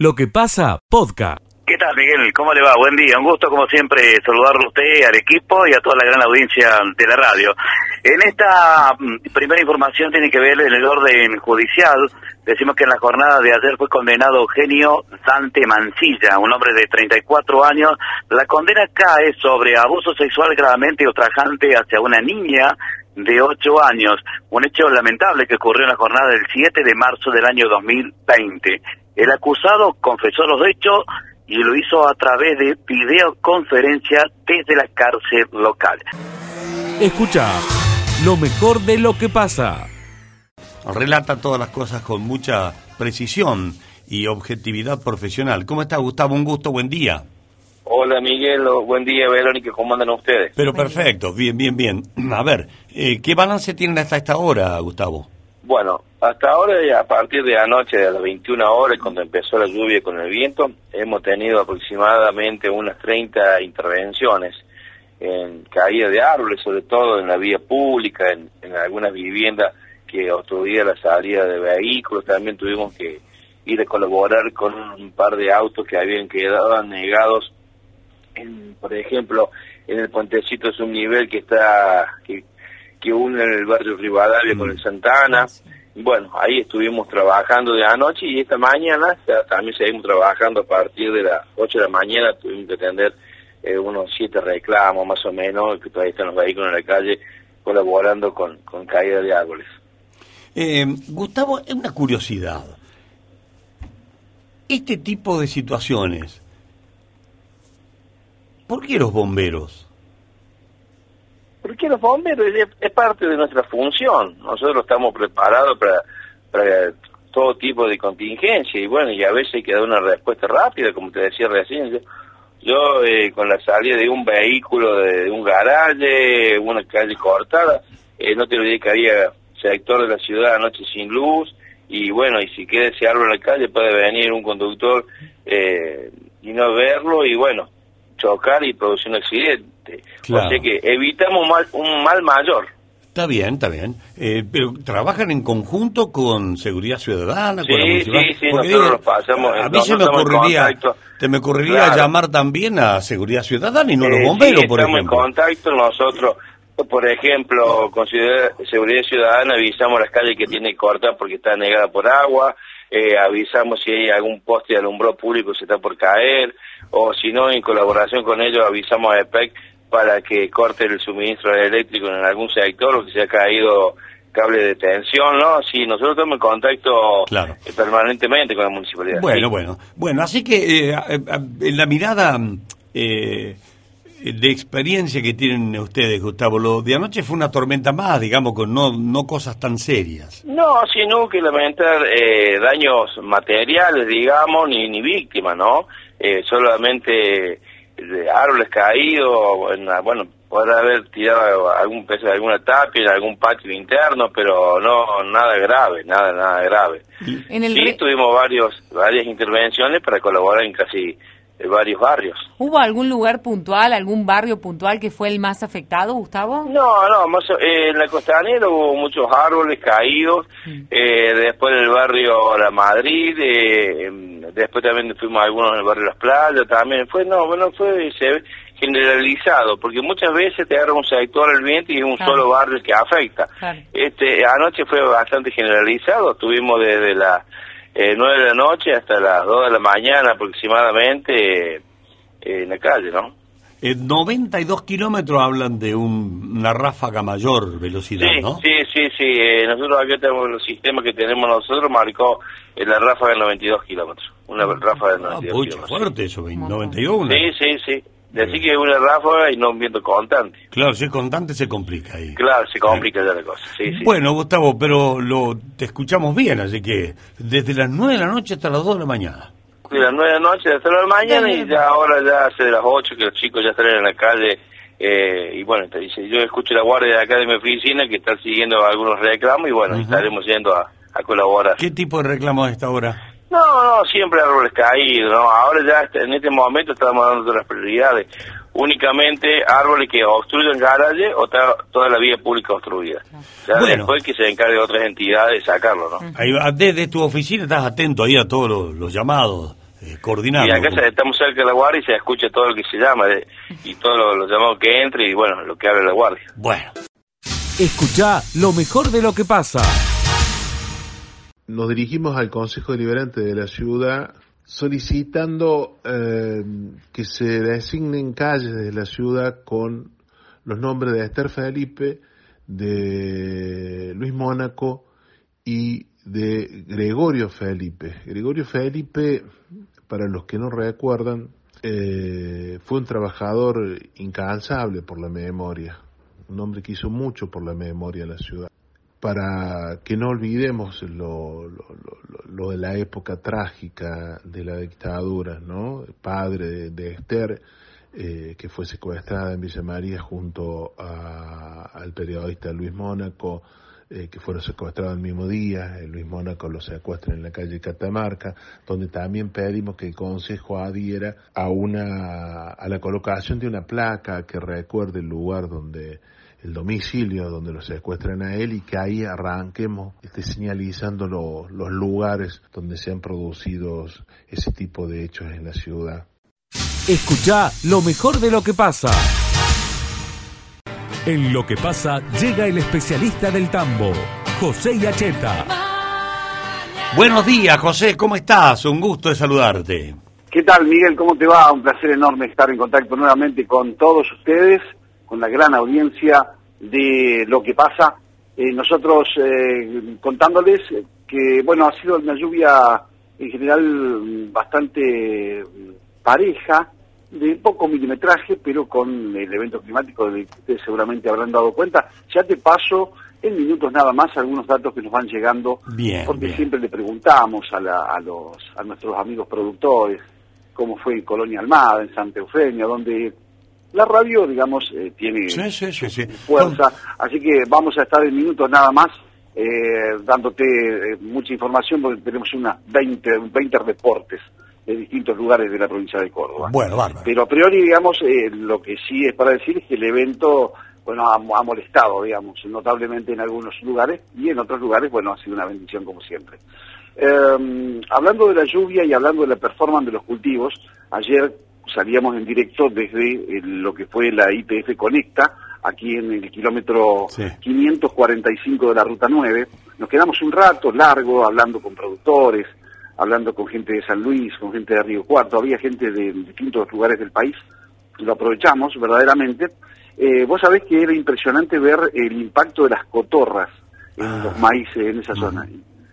Lo que pasa, podcast. ¿Qué tal, Miguel? ¿Cómo le va? Buen día. Un gusto, como siempre, saludarlo a usted, al equipo y a toda la gran audiencia de la radio. En esta mm, primera información tiene que ver en el orden judicial. Decimos que en la jornada de ayer fue condenado Eugenio Dante Mancilla, un hombre de 34 años. La condena cae sobre abuso sexual gravemente ultrajante hacia una niña de 8 años. Un hecho lamentable que ocurrió en la jornada del 7 de marzo del año 2020. El acusado confesó los hechos y lo hizo a través de videoconferencia desde la cárcel local. Escucha lo mejor de lo que pasa. Relata todas las cosas con mucha precisión y objetividad profesional. ¿Cómo está Gustavo? Un gusto, buen día. Hola Miguel, buen día Verónica, ¿cómo andan ustedes? Pero perfecto, bien, bien, bien. A ver, eh, ¿qué balance tienen hasta esta hora, Gustavo? Bueno, hasta ahora, a partir de anoche, a las 21 horas, cuando empezó la lluvia con el viento, hemos tenido aproximadamente unas 30 intervenciones en caída de árboles, sobre todo en la vía pública, en, algunas viviendas que obstruía la salida de vehículos. También tuvimos que ir a colaborar con un par de autos que habían quedado negados, en, por ejemplo, en el puentecito es un nivel que está que que une el barrio Rivadavia con el mm. Santana. Bueno, ahí estuvimos trabajando de anoche y esta mañana también seguimos trabajando a partir de las 8 de la mañana. Tuvimos que atender eh, unos siete reclamos más o menos, que todavía están los vehículos en la calle colaborando con, con caída de árboles. Eh, Gustavo, es una curiosidad. Este tipo de situaciones, ¿por qué los bomberos? Porque los bomberos es, parte de nuestra función. Nosotros estamos preparados para, todo tipo de contingencia y bueno, y a veces hay que dar una respuesta rápida, como te decía recién. Yo, eh, con la salida de un vehículo de, un garaje, una calle cortada, eh, no te olvides que había sector de la ciudad anoche sin luz y bueno, y si queda ese árbol en la calle puede venir un conductor eh, y no verlo y bueno, chocar y producir un accidente. O sea que evitamos mal, un mal mayor. Está bien, está bien. Eh, pero trabajan en conjunto con Seguridad Ciudadana, con la municipalidad. Sí, sí, nosotros pasamos. A mí se me ocurriría, te me ocurriría llamar también a Seguridad Ciudadana y no a los bomberos, por ejemplo. Estamos en contacto nosotros. Por ejemplo, con Seguridad Ciudadana avisamos las calles que tiene corta porque está negada por agua, eh, avisamos si hay algún poste de alumbrado público que se está por caer, o si no, en colaboración con ellos avisamos a EPEC para que corte el suministro eléctrico en algún sector o que se ha caído cable de tensión, ¿no? Sí, nosotros estamos en contacto eh, permanentemente con la municipalidad. Bueno, bueno. Bueno, así que eh, en la mirada eh, de experiencia que tienen ustedes, Gustavo, lo de anoche fue una tormenta más, digamos, con no, no cosas tan serias. No, sino que lamentar daños materiales, digamos, ni, ni víctimas, ¿no? eh, solamente de árboles caídos, bueno, podrá haber tirado algún peso de alguna tapia en algún patio interno, pero no nada grave, nada nada grave. En el sí, tuvimos varios varias intervenciones para colaborar en casi varios barrios. ¿Hubo algún lugar puntual, algún barrio puntual que fue el más afectado, Gustavo? No, no, más, eh, en la costanera hubo muchos árboles caídos, mm. eh, después en el barrio La Madrid, eh, después también fuimos algunos en el barrio Las Playas, también fue, no, bueno, fue generalizado, porque muchas veces te agarra un sector el viento y es un solo barrio que afecta. Este, anoche fue bastante generalizado, estuvimos desde la eh, 9 de la noche hasta las 2 de la mañana aproximadamente eh, en la calle, ¿no? En 92 kilómetros hablan de una ráfaga mayor velocidad, ¿no? Sí, sí, sí. Eh, nosotros aquí tenemos el sistema que tenemos nosotros, marcó en la ráfaga de 92 kilómetros. Una ah, ráfaga de 92 ah, mucho fuerte eso, 91. Sí, sí, sí. Decir que es una ráfaga y no un viento constante. Claro, si es constante se complica ahí. Claro, se complica ya la cosa. Sí, sí. Bueno, Gustavo, pero lo te escuchamos bien, así que desde las 9 de la noche hasta las 2 de la mañana. De las 9 de la noche hasta las 2 de la mañana y ya ahora ya hace de las 8 que los chicos ya están en la calle. Eh, y bueno, te dice, yo escucho la guardia de acá de mi oficina que está siguiendo algunos reclamos y bueno, estaremos yendo a, a colaborar. ¿Qué tipo de reclamos a esta hora? No, no, siempre árboles caídos, ¿no? Ahora ya este, en este momento estamos dando las prioridades. Únicamente árboles que obstruyen garaje o toda la vía pública obstruida. Ya después que se encargue otras entidades de sacarlo, ¿no? Ahí, desde tu oficina estás atento ahí a todos los, llamados eh, coordinarlo. Y acá estamos cerca de la guardia y se escucha todo lo que se llama de- y todo lo, lo llamado que entre y bueno, lo que habla la guardia. Bueno, Escucha lo mejor de lo que pasa. nos dirigimos al Consejo Deliberante de la ciudad solicitando eh, que se designen calles de la ciudad con los nombres de Esther Felipe, de Luis Mónaco y de Gregorio Felipe. Gregorio Felipe, para los que no recuerdan, eh, fue un trabajador incansable por la memoria, un hombre que hizo mucho por la memoria de la ciudad para que no olvidemos lo, lo, lo- lo de la época trágica de la dictadura, ¿no? Padre de, Esther, eh, que fue secuestrada en Villa María junto a- al periodista Luis Mónaco, eh, que fueron secuestrados el mismo día, eh, Luis Mónaco lo secuestra en la calle Catamarca, donde también pedimos que el Consejo adhiera a una a la colocación de una placa que recuerde el lugar donde el domicilio donde lo secuestran a él y que ahí arranquemos este, señalizando lo- los lugares donde se han producido ese tipo de hechos en la ciudad. Escucha lo mejor de lo que pasa. En lo que pasa llega el especialista del tambo, José Yacheta. buenos días, José, ¿cómo estás? Un gusto de saludarte. ¿Qué tal, Miguel? ¿Cómo te va? Un placer enorme estar en contacto nuevamente con todos ustedes, con la gran audiencia de lo que pasa. Eh, nosotros eh, contándoles que, bueno, ha sido una lluvia en general mm, bastante mm, pareja, de poco milimetraje, pero con el evento climático del que ustedes seguramente habrán dado cuenta. Ya te paso en minutos nada más algunos datos que nos van llegando, Bien, porque bien. siempre le preguntamos a, la- a los, a nuestros amigos productores cómo fue en Colonia Almada, en Santa Eufemia, donde la radio, digamos, eh, tiene Sí, sí, sí, sí. fuerza. Así que vamos a estar en minutos nada más eh, dándote eh, mucha información porque tenemos unas 20, 20 reportes de distintos lugares de la provincia de Córdoba. Bueno, bárbaro. Pero a priori, digamos, eh, lo que sí es para decir es que el evento, bueno, ha, ha molestado, digamos, notablemente en algunos lugares y en otros lugares, bueno, ha sido una bendición como siempre. Eh, hablando de la lluvia y hablando de la performance de los cultivos, ayer salíamos en directo desde eh, lo que fue la IPF Conecta, aquí en el kilómetro Sí. 545 de la Ruta 9. Nos quedamos un rato largo hablando con productores, hablando con gente de San Luis, con gente de Río Cuarto, había gente de distintos lugares del país, lo aprovechamos verdaderamente. Eh, vos sabés que era impresionante ver el impacto de las cotorras en Ah. los maíces en esa zona.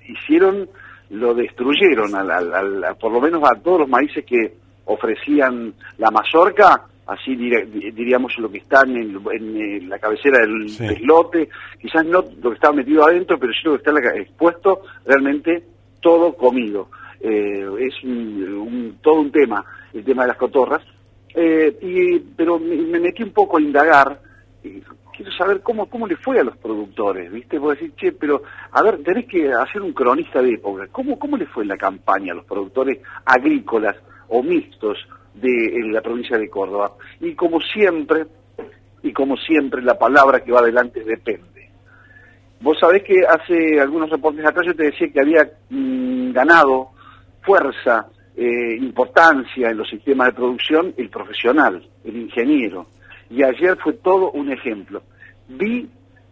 Hicieron, lo destruyeron, al, al- al- por lo menos a todos los maíces que ofrecían la mazorca, así dire- di- diríamos lo que está en, eh, la cabecera del Sí. deslote, quizás no lo que estaba metido adentro, pero sí lo que está la expuesto, realmente todo comido. Eh, es un- un- todo un tema, el tema de las cotorras. Eh, y, pero me, me metí un poco a indagar, quiero saber cómo, cómo le fue a los productores, ¿viste? Vos decís, che, pero, a ver, tenés que hacer un cronista de época. ¿Cómo, cómo le fue en la campaña a los productores agrícolas o mixtos de la provincia de Córdoba? Y como siempre, y como siempre, la palabra que va adelante depende. Vos sabés que hace algunos reportes atrás yo te decía que había mm, ganado fuerza, eh, importancia en los sistemas de producción el profesional, el ingeniero. Y ayer fue todo un ejemplo. Vi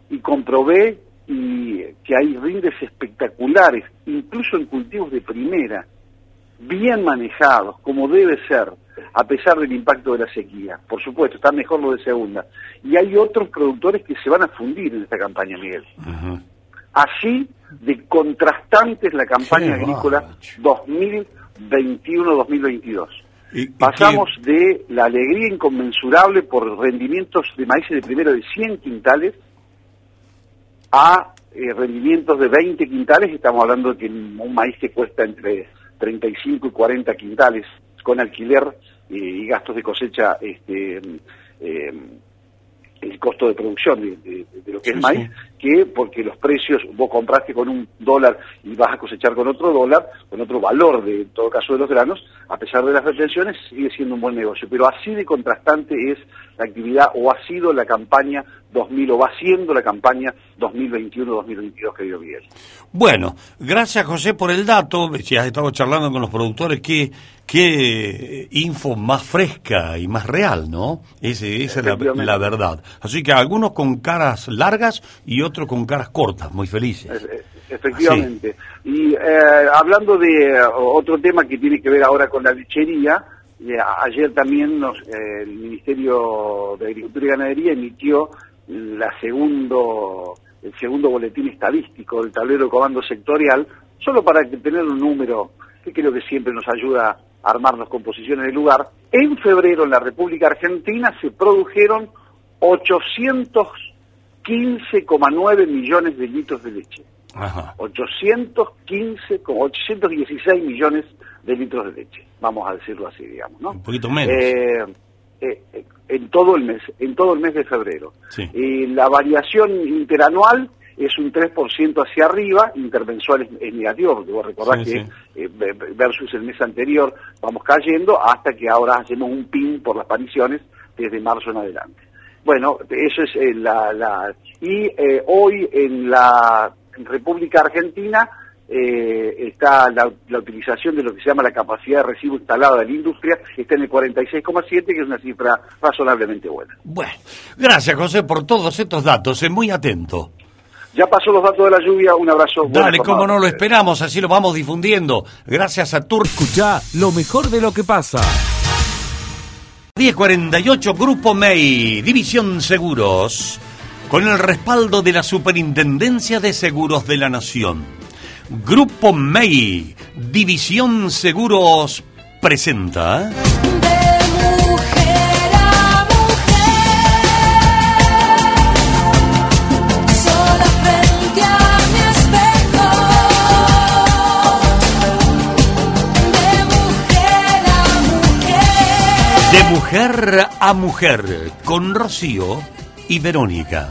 y comprobé y que hay rindes espectaculares, incluso en cultivos de primera, bien manejados, como debe ser, a pesar del impacto de la sequía. Por supuesto, está mejor lo de segunda. Y hay otros productores que se van a fundir en esta campaña, Miguel. Así de contrastante es la campaña agrícola bárbaro. 2021-2022. Y- y Pasamos de la alegría inconmensurable por rendimientos de maíz de primera de 100 quintales a eh, rendimientos de 20 quintales, estamos hablando de que un maíz que cuesta entre 35 y 40 quintales con alquiler eh, y gastos de cosecha, este, eh, el costo de producción de, de- de lo que Sí, es maíz, sí. Que porque los precios, vos compraste con un dólar y vas a cosechar con otro dólar, con otro valor de en todo caso de los granos, a pesar de las retenciones, sigue siendo un buen negocio. Pero así de contrastante es la actividad o ha sido la campaña 2000 o va siendo la campaña 2021-2022, querido Miguel. Bueno, gracias José por el dato. Si has estado charlando con los productores, qué, qué info más fresca y más real, ¿no? Ese, esa es la, la verdad. Así que algunos con caras largas y otros con caras cortas, muy felices. Es- es- Efectivamente. Y eh, hablando de eh, otro tema que tiene que ver ahora con la lechería, eh, ayer también nos, eh, el Ministerio de Agricultura y Ganadería emitió la segundo, el segundo boletín estadístico del tablero de comando sectorial, solo para tener un número que creo que siempre nos ayuda a armarnos con posiciones de lugar. En febrero en la República Argentina se produjeron 815,9 millones de litros de leche. Ajá. 815, como 816 millones de litros de leche, vamos a decirlo así, digamos, ¿no? Un poquito menos. Eh, eh, eh, en todo el mes, en todo el mes de febrero. Sí. Y la variación interanual es un 3% hacia arriba, intermensual es, es negativo, porque vos recordás Sí, que sí. eh, ve- versus el mes anterior vamos cayendo hasta que ahora hacemos un pin por las apariciones desde marzo en adelante. Bueno, eso es eh, la, la... Y eh, hoy en la República Argentina eh, está la, la utilización de lo que se llama la capacidad de recibo instalada de la industria, está en el 46,7, que es una cifra razonablemente buena. Bueno, gracias José por todos estos datos, es muy atento. Ya pasó los datos de la lluvia, un abrazo. Dale, cómo no, lo esperamos, así lo vamos difundiendo. Gracias a Tur. Escucha lo mejor de lo que pasa. 1048 Grupo MEI, División Seguros, con el respaldo de la Superintendencia de Seguros de la Nación. Grupo MEI, División Seguros, presenta... De mujer a mujer, con Rocío y Verónica.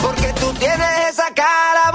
Porque tú tienes esa cara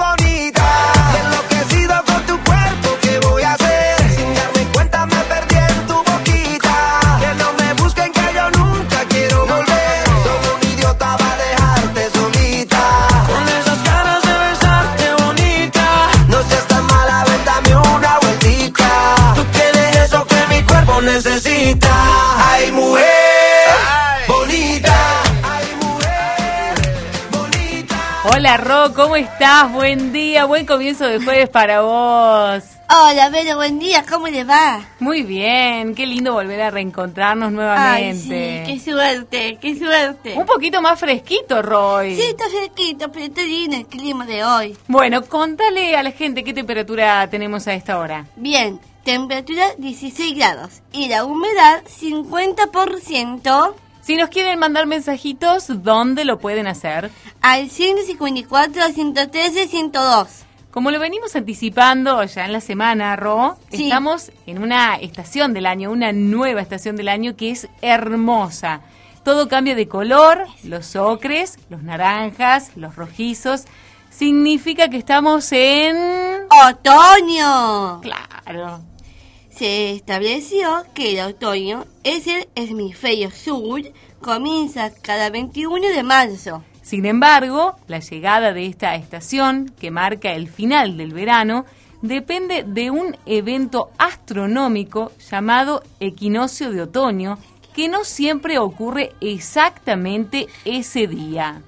Hola Ro, ¿cómo estás? Buen día, buen comienzo de jueves para vos. Hola, Vero, buen día, ¿cómo le va? Muy bien, qué lindo volver a reencontrarnos Ay, nuevamente. sí, qué suerte, qué suerte. Un poquito más fresquito, Roy. Sí, está cerquito, pero está lindo el clima de hoy. Bueno, contale a la gente qué temperatura tenemos a esta hora. Bien, temperatura 16 grados y la humedad 50% Si nos quieren mandar mensajitos, ¿dónde lo pueden hacer? al 154, 113, 102. Como lo venimos anticipando ya en la semana, Ro, Sí. estamos en una estación del año, una nueva estación del año que es hermosa. Todo cambia de color, los ocres, los naranjas, los rojizos. Significa que estamos en... ¡Otoño! Claro. Se estableció que el otoño es el hemisferio sur, comienza cada 21 de marzo. Sin embargo, la llegada de esta estación, que marca el final del verano, depende de un evento astronómico llamado equinoccio de otoño, que no siempre ocurre exactamente ese día.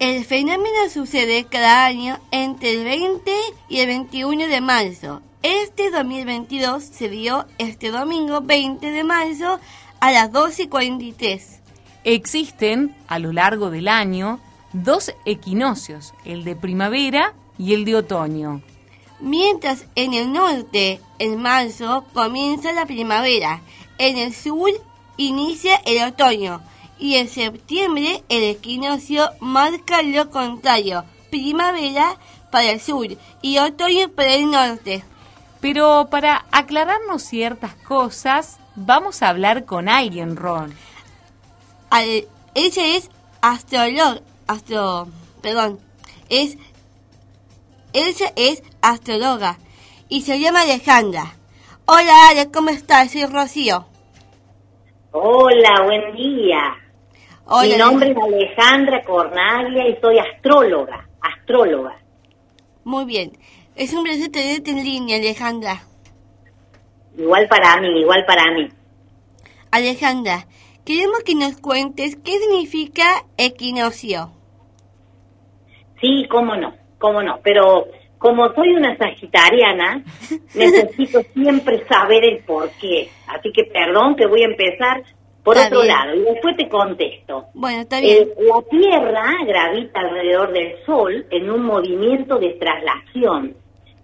El fenómeno sucede cada año entre el 20 y el 21 de marzo. Este 2022 se dio este domingo 20 de marzo a las 12.43. Existen, a lo largo del año, dos equinoccios, el de primavera y el de otoño. Mientras en el norte, en marzo, comienza la primavera. En el sur inicia el otoño. Y en septiembre el equinoccio marca lo contrario. Primavera para el sur y otoño para el norte. Pero para aclararnos ciertas cosas, vamos a hablar con alguien, Ron. Al- ella es astróloga, astro, perdón, es, ella es astróloga y se llama Alejandra. Hola Ale, ¿cómo estás? Soy Rocío. Hola, buen día. Hola, Mi nombre es Alejandra Cornaglia y soy astróloga, astróloga. Muy bien. Es un placer tenerte en línea, Alejandra. Igual para mí, igual para mí. Alejandra, queremos que nos cuentes qué significa equinoccio. Sí, cómo no, cómo no. Pero como soy una sagitariana, necesito siempre saber el por qué. Así que perdón que voy a empezar por Está otro bien. lado y después te contesto. Bueno, está bien. Eh, la Tierra gravita alrededor del Sol en un movimiento de traslación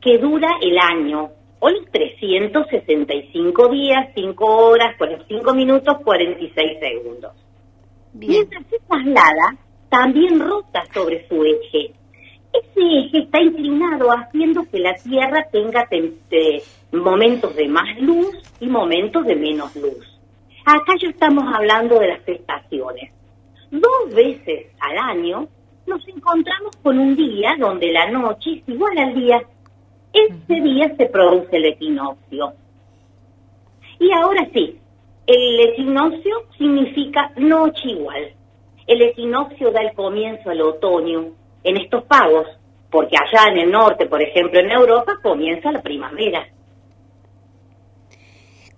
que dura el año. Hoy 365 días, 5 horas, 45 minutos, 46 segundos. Mientras se traslada, también rota sobre su eje. Ese eje está inclinado haciendo que la Tierra tenga eh, momentos de más luz y momentos de menos luz. Acá ya estamos hablando de las estaciones. Dos veces al año nos encontramos con un día donde la noche es igual al día. Ese día se produce el equinoccio. Y ahora sí, el equinoccio significa noche igual. El equinoccio da el comienzo al otoño en estos pagos, porque allá en el norte, por ejemplo, en Europa, comienza la primavera.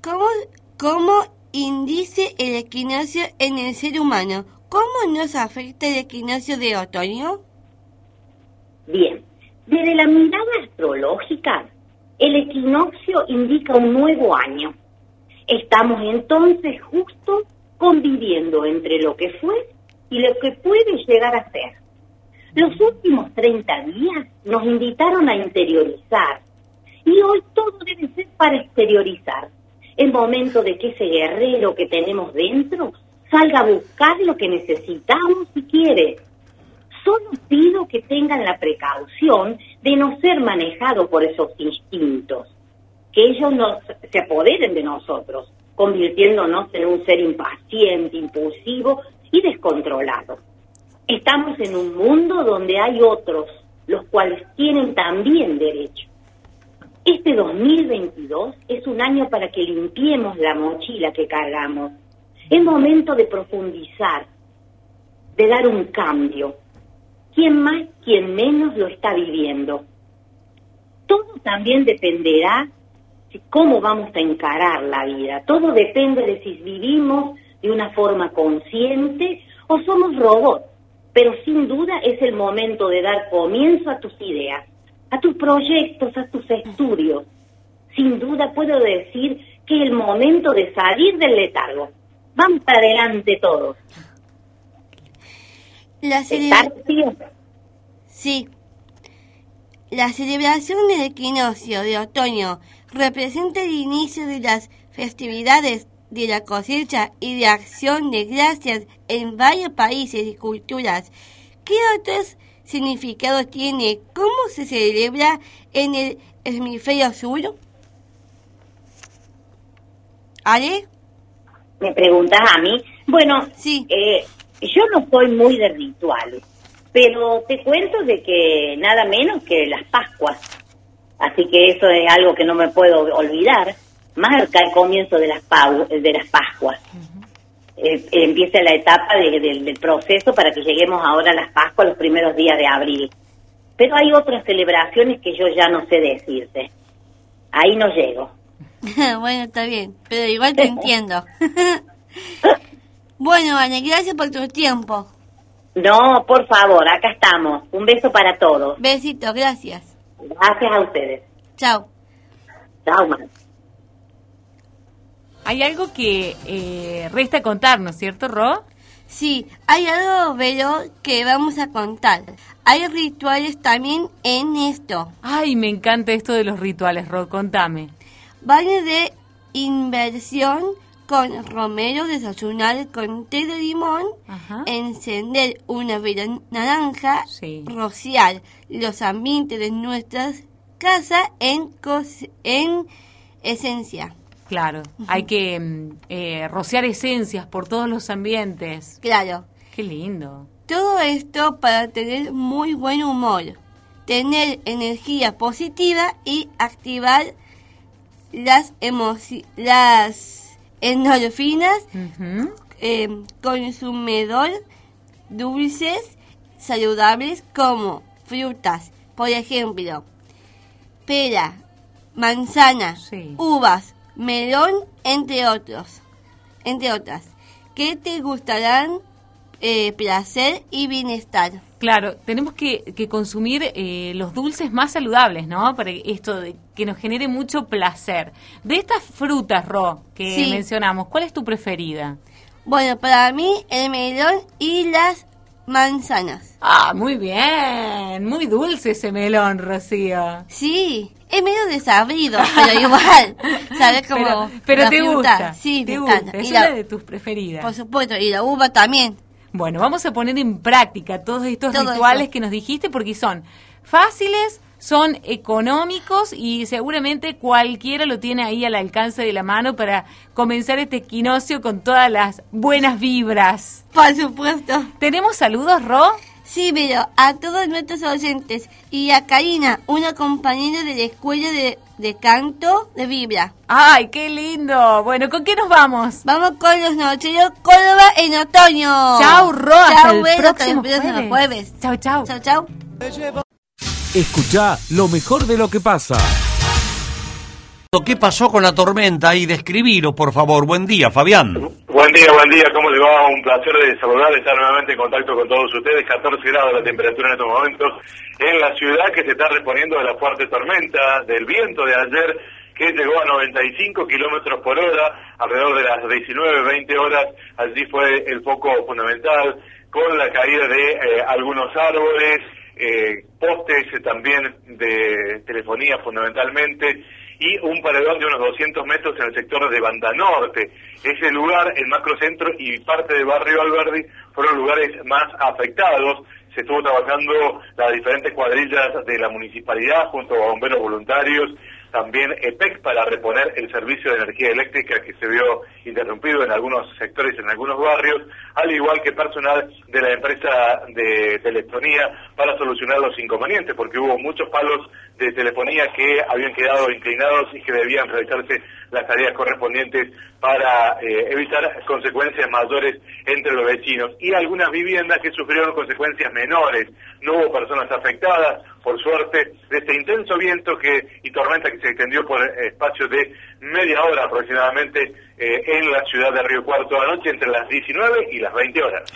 ¿Cómo, ¿Cómo indice el equinoccio en el ser humano? ¿Cómo nos afecta el equinoccio de otoño? Desde la mirada astrológica, el equinoccio indica un nuevo año. Estamos entonces justo conviviendo entre lo que fue y lo que puede llegar a ser. Los últimos 30 días nos invitaron a interiorizar y hoy todo debe ser para exteriorizar. Es momento de que ese guerrero que tenemos dentro salga a buscar lo que necesitamos si quiere. Solo pido que tengan la precaución de no ser manejados por esos instintos, que ellos no se apoderen de nosotros, convirtiéndonos en un ser impaciente, impulsivo y descontrolado. Estamos en un mundo donde hay otros, los cuales tienen también derecho. Este 2022 es un año para que limpiemos la mochila que cargamos. Es momento de profundizar, de dar un cambio. Quien más, quien menos lo está viviendo. Todo también dependerá de cómo vamos a encarar la vida. Todo depende de si vivimos de una forma consciente o somos robots. Pero sin duda es el momento de dar comienzo a tus ideas, a tus proyectos, a tus estudios. Sin duda puedo decir que es el momento de salir del letargo. Vamos para adelante todos. La ¿Estás, celebra- tío? Sí. La celebración del equinoccio de otoño representa el inicio de las festividades de la cosecha y de acción de gracias en varios países y culturas. ¿Qué otros significados tiene? ¿Cómo se celebra en el hemisferio sur? ¿Ale? ¿Me preguntas a mí? Bueno, eh, yo no soy muy de rituales, pero te cuento de que nada menos que las Pascuas. Así que eso es algo que no me puedo olvidar. Marca el comienzo de las, pau- de las Pascuas. Eh, empieza la etapa de- del- del proceso para que lleguemos ahora a las Pascuas los primeros días de abril. Pero hay otras celebraciones que yo ya no sé decirte. Ahí no llego. bueno, está bien, pero igual te entiendo. bueno, Ana, gracias por tu tiempo. No, por favor, acá estamos. Un beso para todos. Besito, gracias. Gracias a ustedes. Chao. Chao, Mar. Hay algo que eh, resta contarnos, ¿cierto, Ro? Sí, hay algo, Vero, que vamos a contar. Hay rituales también en esto. Ay, me encanta esto de los rituales, Ro, contame. Baño de inversión con romero, desayunar con té de limón, encender una vela naranja, rociar los ambientes de nuestras casas en, en esencia. Claro, hay que mm, eh, rociar esencias por todos los ambientes. Claro. Qué lindo. Todo esto para tener muy buen humor, tener energía positiva y activar las las endorfinas, Ujú. eh, consumidor dulces saludables como frutas, por ejemplo, pera, manzana, Sí. uvas, melón, entre otros, entre otras, que te gustarán eh, placer y bienestar. Claro, tenemos que, que consumir eh, los dulces más saludables, ¿no? Para esto de que nos genere mucho placer. De estas frutas, Ro, que Sí. mencionamos, ¿cuál es tu preferida? Bueno, para mí el melón y las manzanas. Ah, muy bien, muy dulce ese melón, Rocío. Sí, es medio desabrido, pero igual, ¿sabes cómo? Pero, te fruta. gusta, Sí, te me gusta, encanta. es Y una la- de tus preferidas. por supuesto, y la uva también. Bueno, vamos a poner en práctica todos estos Todo rituales eso. que nos dijiste porque son fáciles, son económicos y seguramente cualquiera lo tiene ahí al alcance de la mano para comenzar este equinoccio con todas las buenas vibras. Por supuesto. ¿Tenemos saludos, Ro? Sí, pero a todos nuestros oyentes y a Karina, una compañera de la escuela de, de canto de Vibra. ¡Ay, qué lindo! Bueno, ¿con qué nos vamos? Vamos con los nocheros Córdoba en otoño. Chau, Ro, hasta Chau, el bueno, hasta próximo próximo jueves. jueves. Chau, chau. Chau, chau. Escucha lo mejor de lo que pasa. ¿Qué pasó con la tormenta? Y describilo, por favor. Buen día, Fabián. Buen día, buen día, ¿cómo le va? Un placer de saludar, estar nuevamente en contacto con todos ustedes. 14 grados la temperatura en estos momentos en la ciudad que se está reponiendo de la fuerte tormenta, del viento de ayer que llegó a 95 kilómetros por hora, alrededor de las 19, 20 horas. Allí fue el foco fundamental, con la caída de eh, algunos árboles, eh, postes también de telefonía fundamentalmente y un paredón de unos 200 metros en el sector de Banda Norte. Ese lugar, el macrocentro y parte del barrio Alberdi fueron lugares más afectados. Se estuvo trabajando las diferentes cuadrillas de la municipalidad junto a bomberos voluntarios, también EPEC para reponer el servicio de energía eléctrica que se vio interrumpido en algunos sectores, en algunos barrios, al igual que personal de la empresa de telefonía para solucionar los inconvenientes, porque hubo muchos palos de telefonía que habían quedado inclinados y que debían realizarse las tareas correspondientes para eh, evitar consecuencias mayores entre los vecinos y algunas viviendas que sufrieron consecuencias menores. No hubo personas afectadas, por suerte, de este intenso viento que y tormenta que se extendió por espacio de media hora aproximadamente eh, en la ciudad de Río Cuarto anoche entre las 19 y las 20 horas.